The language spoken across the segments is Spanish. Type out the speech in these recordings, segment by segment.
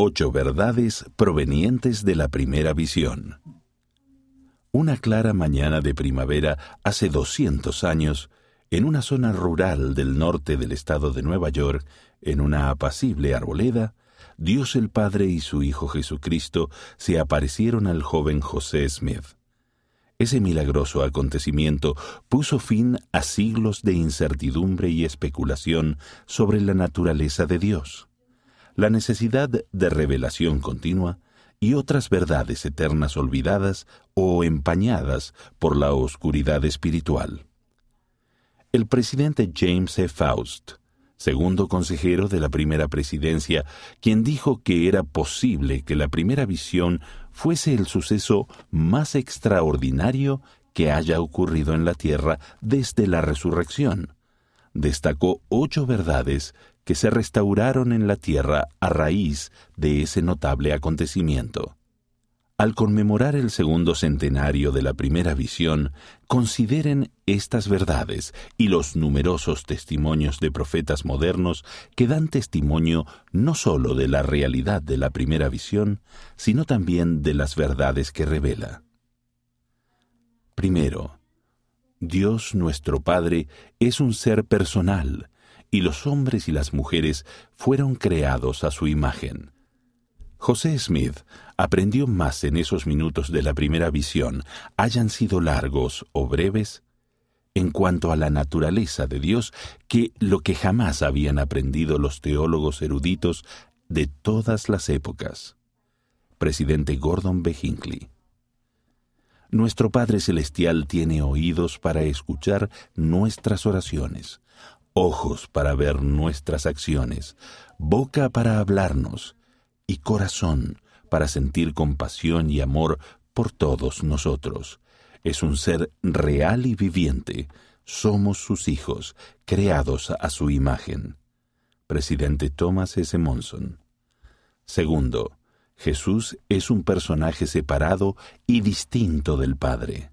Ocho verdades provenientes de la primera visión. Una clara mañana de primavera hace 200 años, en una zona rural del norte del estado de Nueva York, en una apacible arboleda, Dios el Padre y su Hijo Jesucristo se aparecieron al joven José Smith. Ese milagroso acontecimiento puso fin a siglos de incertidumbre y especulación sobre la naturaleza de Dios la necesidad de revelación continua y otras verdades eternas olvidadas o empañadas por la oscuridad espiritual. El presidente James E. Faust, segundo consejero de la primera presidencia, quien dijo que era posible que la primera visión fuese el suceso más extraordinario que haya ocurrido en la tierra desde la resurrección, destacó ocho verdades que se restauraron en la tierra a raíz de ese notable acontecimiento. Al conmemorar el segundo centenario de la primera visión, consideren estas verdades y los numerosos testimonios de profetas modernos que dan testimonio no sólo de la realidad de la primera visión, sino también de las verdades que revela. Primero, Dios nuestro Padre es un ser personal, y los hombres y las mujeres fueron creados a su imagen. José Smith aprendió más en esos minutos de la primera visión, hayan sido largos o breves, en cuanto a la naturaleza de Dios, que lo que jamás habían aprendido los teólogos eruditos de todas las épocas. Presidente Gordon B. Hinckley. Nuestro Padre Celestial tiene oídos para escuchar nuestras oraciones ojos para ver nuestras acciones, boca para hablarnos y corazón para sentir compasión y amor por todos nosotros. Es un ser real y viviente. Somos sus hijos, creados a su imagen. Presidente Thomas S. Monson. Segundo, Jesús es un personaje separado y distinto del Padre.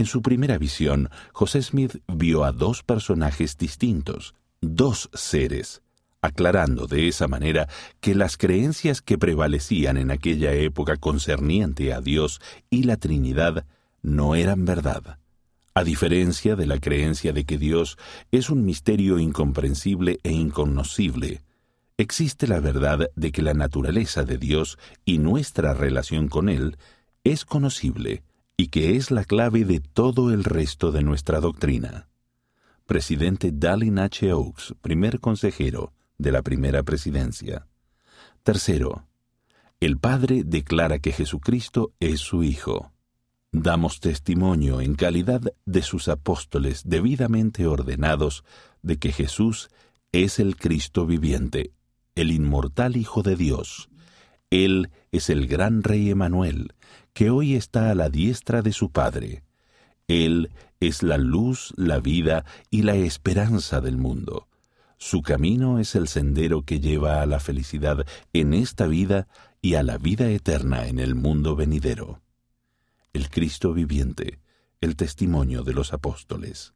En su primera visión, José Smith vio a dos personajes distintos, dos seres, aclarando de esa manera que las creencias que prevalecían en aquella época concerniente a Dios y la Trinidad no eran verdad. A diferencia de la creencia de que Dios es un misterio incomprensible e inconocible, existe la verdad de que la naturaleza de Dios y nuestra relación con Él es conocible y que es la clave de todo el resto de nuestra doctrina. Presidente Dallin H. Oaks, primer consejero de la primera presidencia. Tercero, el Padre declara que Jesucristo es su Hijo. Damos testimonio en calidad de sus apóstoles debidamente ordenados de que Jesús es el Cristo viviente, el inmortal Hijo de Dios. Él es el gran Rey Emanuel, que hoy está a la diestra de su Padre. Él es la luz, la vida y la esperanza del mundo. Su camino es el sendero que lleva a la felicidad en esta vida y a la vida eterna en el mundo venidero. El Cristo viviente, el testimonio de los apóstoles.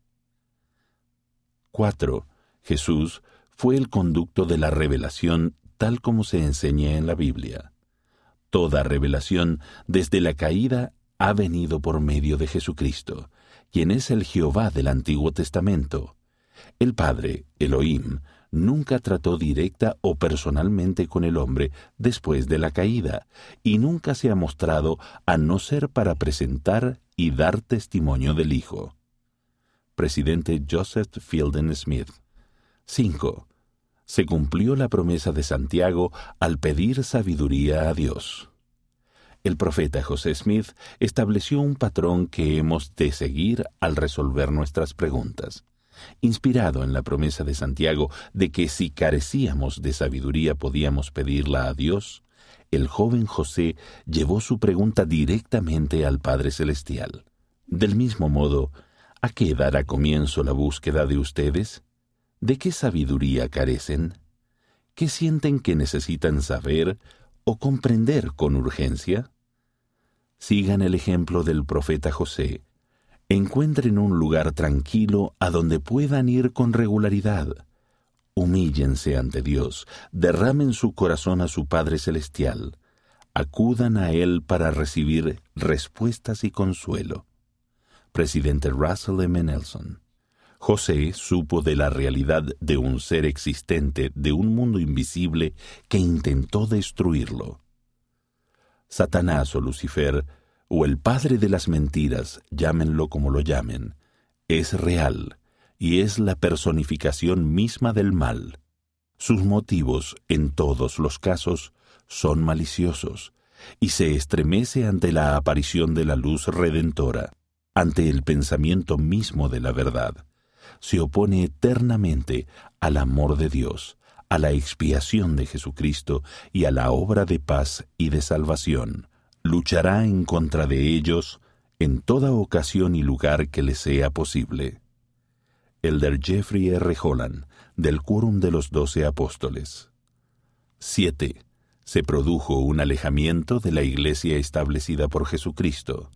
4. Jesús fue el conducto de la revelación tal como se enseña en la Biblia. Toda revelación desde la caída ha venido por medio de Jesucristo, quien es el Jehová del Antiguo Testamento. El Padre, Elohim, nunca trató directa o personalmente con el hombre después de la caída, y nunca se ha mostrado a no ser para presentar y dar testimonio del Hijo. Presidente Joseph Fielden Smith. 5 se cumplió la promesa de Santiago al pedir sabiduría a Dios. El profeta José Smith estableció un patrón que hemos de seguir al resolver nuestras preguntas. Inspirado en la promesa de Santiago de que si carecíamos de sabiduría podíamos pedirla a Dios, el joven José llevó su pregunta directamente al Padre Celestial. Del mismo modo, ¿a qué dará comienzo la búsqueda de ustedes? ¿De qué sabiduría carecen? ¿Qué sienten que necesitan saber o comprender con urgencia? Sigan el ejemplo del profeta José. Encuentren un lugar tranquilo a donde puedan ir con regularidad. Humíllense ante Dios, derramen su corazón a su Padre Celestial, acudan a Él para recibir respuestas y consuelo. Presidente Russell M. Nelson. José supo de la realidad de un ser existente, de un mundo invisible que intentó destruirlo. Satanás o Lucifer, o el padre de las mentiras, llámenlo como lo llamen, es real y es la personificación misma del mal. Sus motivos, en todos los casos, son maliciosos, y se estremece ante la aparición de la luz redentora, ante el pensamiento mismo de la verdad. Se opone eternamente al amor de Dios, a la expiación de Jesucristo y a la obra de paz y de salvación. Luchará en contra de ellos en toda ocasión y lugar que le sea posible. Elder Jeffrey R. Holland, del Quórum de los Doce Apóstoles. 7. Se produjo un alejamiento de la iglesia establecida por Jesucristo.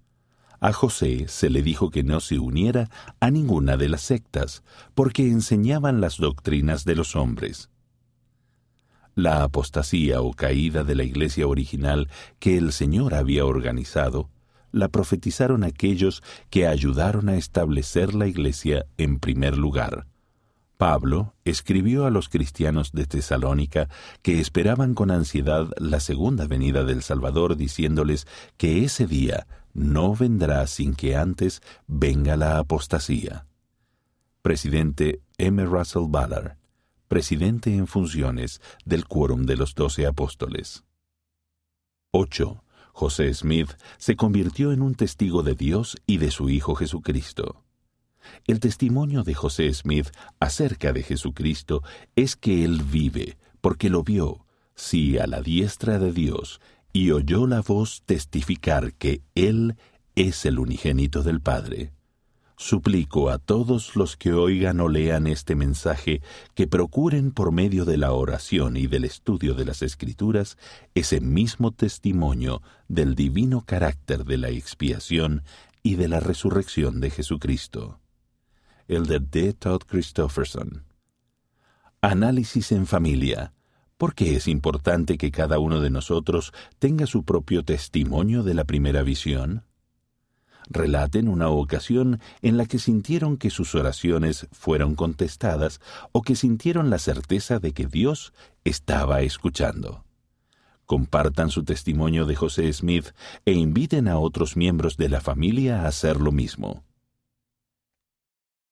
A José se le dijo que no se uniera a ninguna de las sectas, porque enseñaban las doctrinas de los hombres. La apostasía o caída de la iglesia original que el Señor había organizado la profetizaron aquellos que ayudaron a establecer la iglesia en primer lugar. Pablo escribió a los cristianos de Tesalónica que esperaban con ansiedad la segunda venida del Salvador, diciéndoles que ese día no vendrá sin que antes venga la apostasía. Presidente M. Russell Ballard, presidente en funciones del Quórum de los Doce Apóstoles. 8. José Smith se convirtió en un testigo de Dios y de su Hijo Jesucristo. El testimonio de José Smith acerca de Jesucristo es que Él vive, porque lo vio, sí, a la diestra de Dios, y oyó la voz testificar que Él es el unigénito del Padre. Suplico a todos los que oigan o lean este mensaje que procuren por medio de la oración y del estudio de las Escrituras ese mismo testimonio del divino carácter de la expiación y de la resurrección de Jesucristo. El de D. Todd Christofferson. Análisis en familia. ¿Por qué es importante que cada uno de nosotros tenga su propio testimonio de la primera visión? relaten una ocasión en la que sintieron que sus oraciones fueron contestadas o que sintieron la certeza de que Dios estaba escuchando. Compartan su testimonio de José Smith e inviten a otros miembros de la familia a hacer lo mismo.